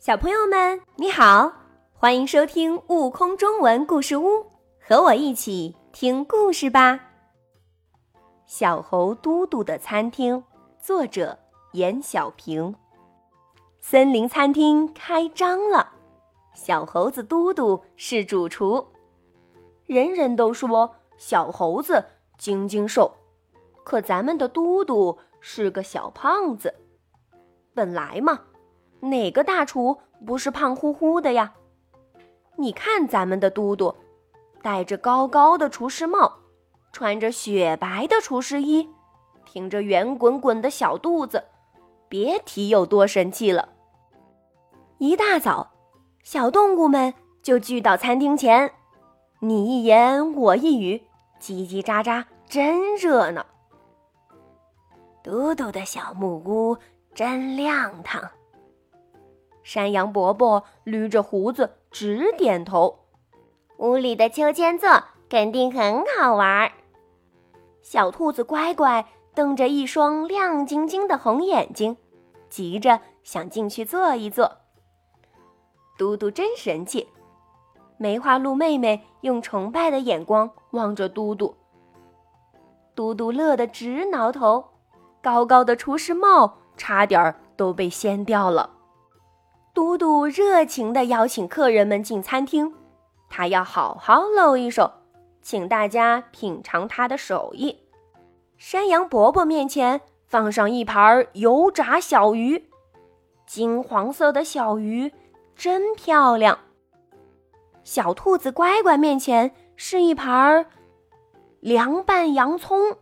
小朋友们，你好，欢迎收听《悟空中文故事屋》，和我一起听故事吧。小猴嘟嘟的餐厅，作者严小平。森林餐厅开张了，小猴子嘟嘟是主厨。人人都说小猴子精精瘦，可咱们的嘟嘟是个小胖子。本来嘛。哪个大厨不是胖乎乎的呀？你看咱们的嘟嘟，戴着高高的厨师帽，穿着雪白的厨师衣，挺着圆滚滚的小肚子，别提有多神气了。一大早，小动物们就聚到餐厅前，你一言我一语，叽叽喳喳，真热闹。嘟嘟的小木屋真亮堂。山羊伯伯捋着胡子直点头，屋里的秋千座肯定很好玩儿。小兔子乖乖瞪着一双亮晶晶的红眼睛，急着想进去坐一坐。嘟嘟真神气！梅花鹿妹妹用崇拜的眼光望着嘟嘟，嘟嘟乐得直挠头，高高的厨师帽差点都被掀掉了。嘟嘟热情地邀请客人们进餐厅，他要好好露一手，请大家品尝他的手艺。山羊伯伯面前放上一盘油炸小鱼，金黄色的小鱼真漂亮。小兔子乖乖面前是一盘凉拌洋葱，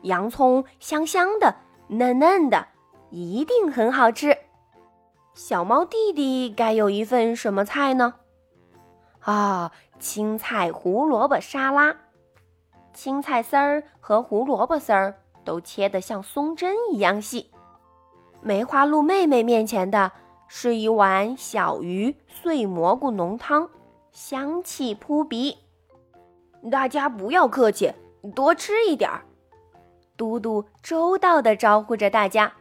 洋葱香香的、嫩嫩的，一定很好吃。小猫弟弟该有一份什么菜呢？啊，青菜胡萝卜沙拉，青菜丝儿和胡萝卜丝儿都切得像松针一样细。梅花鹿妹妹面前的是一碗小鱼碎蘑菇浓汤，香气扑鼻。大家不要客气，多吃一点儿。嘟嘟周到地招呼着大家。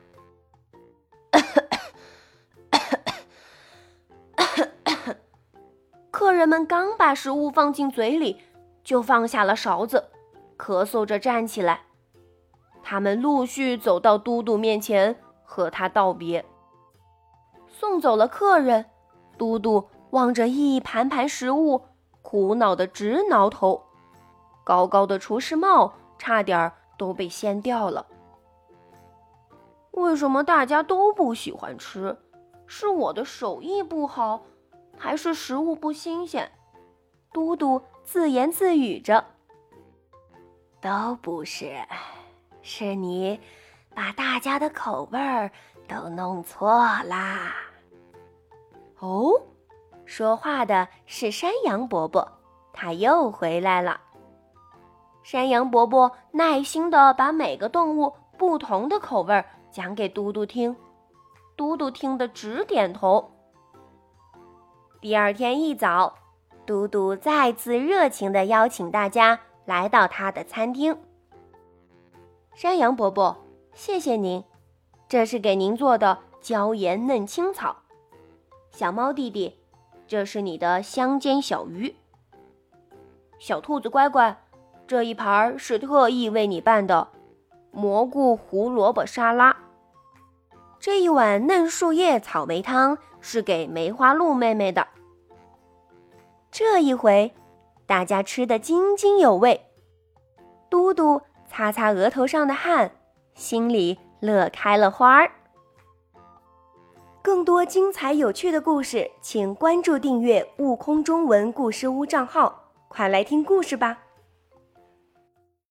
客人们刚把食物放进嘴里，就放下了勺子，咳嗽着站起来。他们陆续走到嘟嘟面前，和他道别。送走了客人，嘟嘟望着一盘盘食物，苦恼的直挠头。高高的厨师帽差点都被掀掉了。为什么大家都不喜欢吃？是我的手艺不好？还是食物不新鲜，嘟嘟自言自语着。都不是，是你把大家的口味儿都弄错啦。哦，说话的是山羊伯伯，他又回来了。山羊伯伯耐心的把每个动物不同的口味儿讲给嘟嘟听，嘟嘟听得直点头。第二天一早，嘟嘟再次热情地邀请大家来到他的餐厅。山羊伯伯，谢谢您，这是给您做的椒盐嫩青草。小猫弟弟，这是你的香煎小鱼。小兔子乖乖，这一盘是特意为你办的蘑菇胡萝卜沙拉。一碗嫩树叶草莓汤。是给梅花鹿妹妹的。这一回，大家吃得津津有味。嘟嘟擦擦额头上的汗，心里乐开了花儿。更多精彩有趣的故事，请关注订阅“悟空中文故事屋”账号，快来听故事吧！